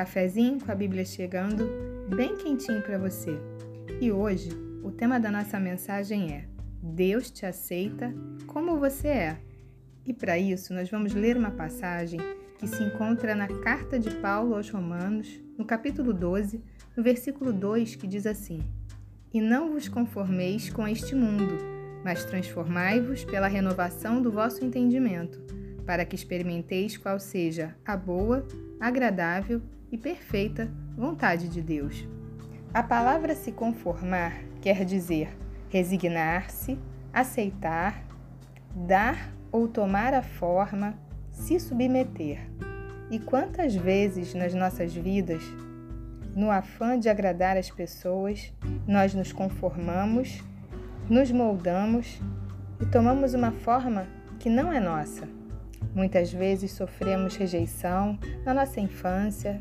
Cafezinho com a Bíblia chegando, bem quentinho para você. E hoje, o tema da nossa mensagem é: Deus te aceita como você é. E para isso, nós vamos ler uma passagem que se encontra na carta de Paulo aos Romanos, no capítulo 12, no versículo 2, que diz assim: E não vos conformeis com este mundo, mas transformai-vos pela renovação do vosso entendimento para que experimenteis qual seja a boa, agradável e perfeita vontade de Deus. A palavra se conformar quer dizer resignar-se, aceitar, dar ou tomar a forma, se submeter. E quantas vezes nas nossas vidas, no afã de agradar as pessoas, nós nos conformamos, nos moldamos e tomamos uma forma que não é nossa? Muitas vezes sofremos rejeição na nossa infância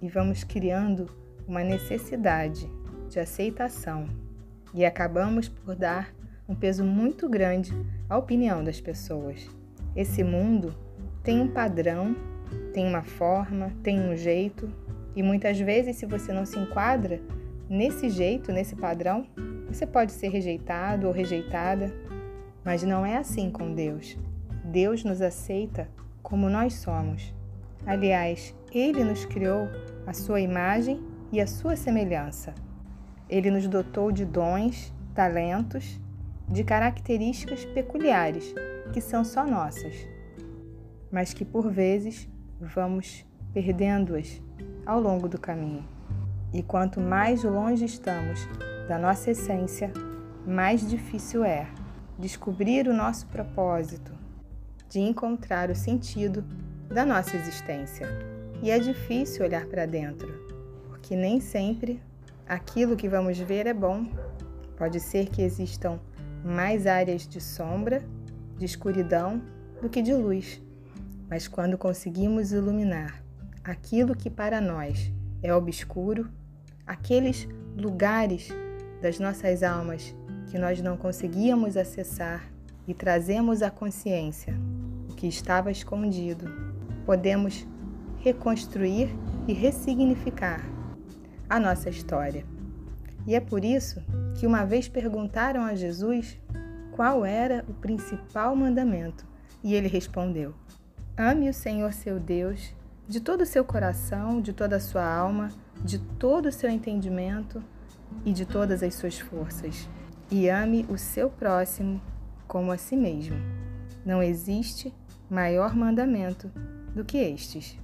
e vamos criando uma necessidade de aceitação e acabamos por dar um peso muito grande à opinião das pessoas. Esse mundo tem um padrão, tem uma forma, tem um jeito e muitas vezes, se você não se enquadra nesse jeito, nesse padrão, você pode ser rejeitado ou rejeitada, mas não é assim com Deus. Deus nos aceita como nós somos. Aliás, Ele nos criou a sua imagem e a sua semelhança. Ele nos dotou de dons, talentos, de características peculiares que são só nossas, mas que por vezes vamos perdendo-as ao longo do caminho. E quanto mais longe estamos da nossa essência, mais difícil é descobrir o nosso propósito, de encontrar o sentido da nossa existência. E é difícil olhar para dentro, porque nem sempre aquilo que vamos ver é bom. Pode ser que existam mais áreas de sombra, de escuridão, do que de luz. Mas quando conseguimos iluminar aquilo que para nós é obscuro, aqueles lugares das nossas almas que nós não conseguíamos acessar e trazemos à consciência que estava escondido, podemos reconstruir e ressignificar a nossa história. E é por isso que uma vez perguntaram a Jesus qual era o principal mandamento, e ele respondeu: Ame o Senhor seu Deus de todo o seu coração, de toda a sua alma, de todo o seu entendimento e de todas as suas forças, e ame o seu próximo como a si mesmo. Não existe maior mandamento do que estes.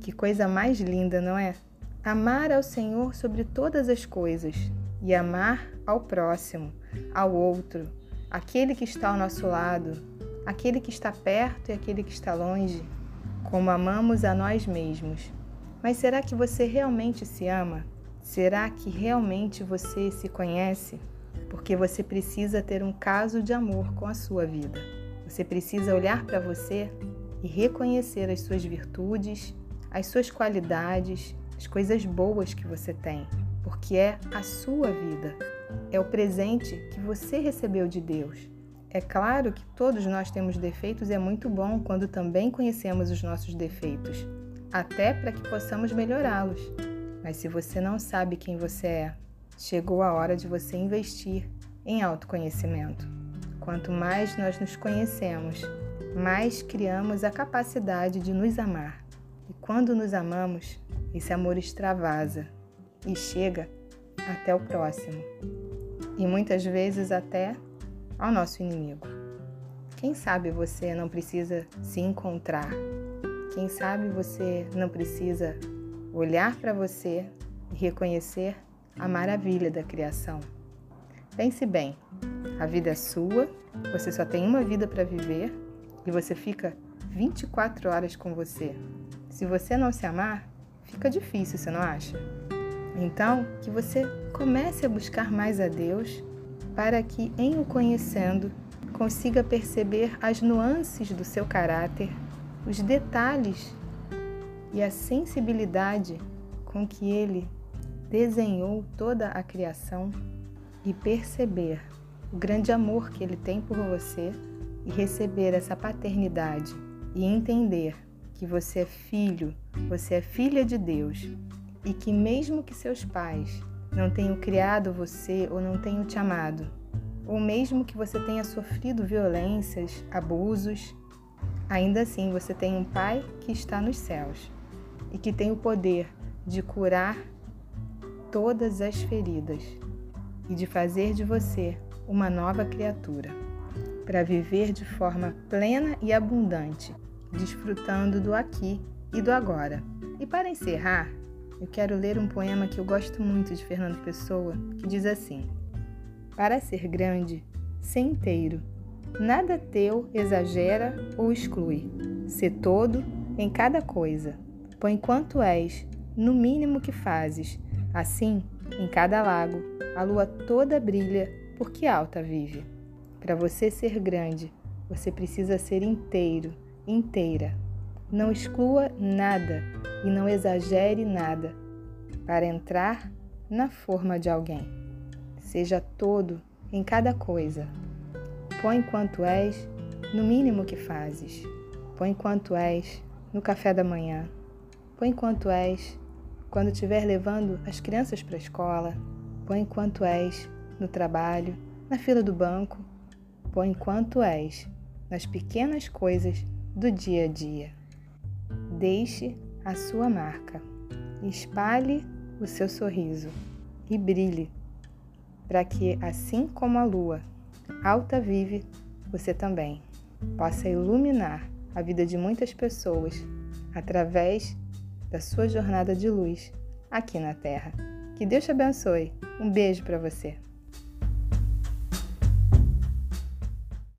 Que coisa mais linda, não é? Amar ao Senhor sobre todas as coisas e amar ao próximo, ao outro, aquele que está ao nosso lado, aquele que está perto e aquele que está longe, como amamos a nós mesmos. Mas será que você realmente se ama? Será que realmente você se conhece? Porque você precisa ter um caso de amor com a sua vida. Você precisa olhar para você e reconhecer as suas virtudes, as suas qualidades, as coisas boas que você tem, porque é a sua vida, é o presente que você recebeu de Deus. É claro que todos nós temos defeitos e é muito bom quando também conhecemos os nossos defeitos, até para que possamos melhorá-los. Mas se você não sabe quem você é, chegou a hora de você investir em autoconhecimento. Quanto mais nós nos conhecemos, mais criamos a capacidade de nos amar. E quando nos amamos, esse amor extravasa e chega até o próximo. E muitas vezes até ao nosso inimigo. Quem sabe você não precisa se encontrar? Quem sabe você não precisa olhar para você e reconhecer a maravilha da criação? Pense bem, a vida é sua, você só tem uma vida para viver e você fica 24 horas com você. Se você não se amar, fica difícil, você não acha? Então, que você comece a buscar mais a Deus para que, em o conhecendo, consiga perceber as nuances do seu caráter, os detalhes e a sensibilidade com que ele desenhou toda a criação e perceber o grande amor que ele tem por você e receber essa paternidade e entender que você é filho, você é filha de Deus e que, mesmo que seus pais não tenham criado você ou não tenham te amado, ou mesmo que você tenha sofrido violências, abusos, ainda assim você tem um Pai que está nos céus e que tem o poder de curar todas as feridas e de fazer de você uma nova criatura, para viver de forma plena e abundante, desfrutando do aqui e do agora. E para encerrar, eu quero ler um poema que eu gosto muito de Fernando Pessoa, que diz assim: Para ser grande, ser inteiro, nada teu exagera ou exclui, ser todo em cada coisa. Põe quanto és, no mínimo que fazes, assim, em cada lago, a lua toda brilha, porque alta vive. Para você ser grande, você precisa ser inteiro, inteira. Não exclua nada e não exagere nada para entrar na forma de alguém. Seja todo em cada coisa. Põe quanto és no mínimo que fazes. Põe quanto és no café da manhã. Põe quanto és quando estiver levando as crianças para a escola. Põe quanto és no trabalho, na fila do banco. Põe quanto és nas pequenas coisas do dia a dia. Deixe a sua marca. Espalhe o seu sorriso e brilhe, para que, assim como a lua alta vive, você também possa iluminar a vida de muitas pessoas através da sua jornada de luz aqui na Terra. Que Deus te abençoe. Um beijo para você.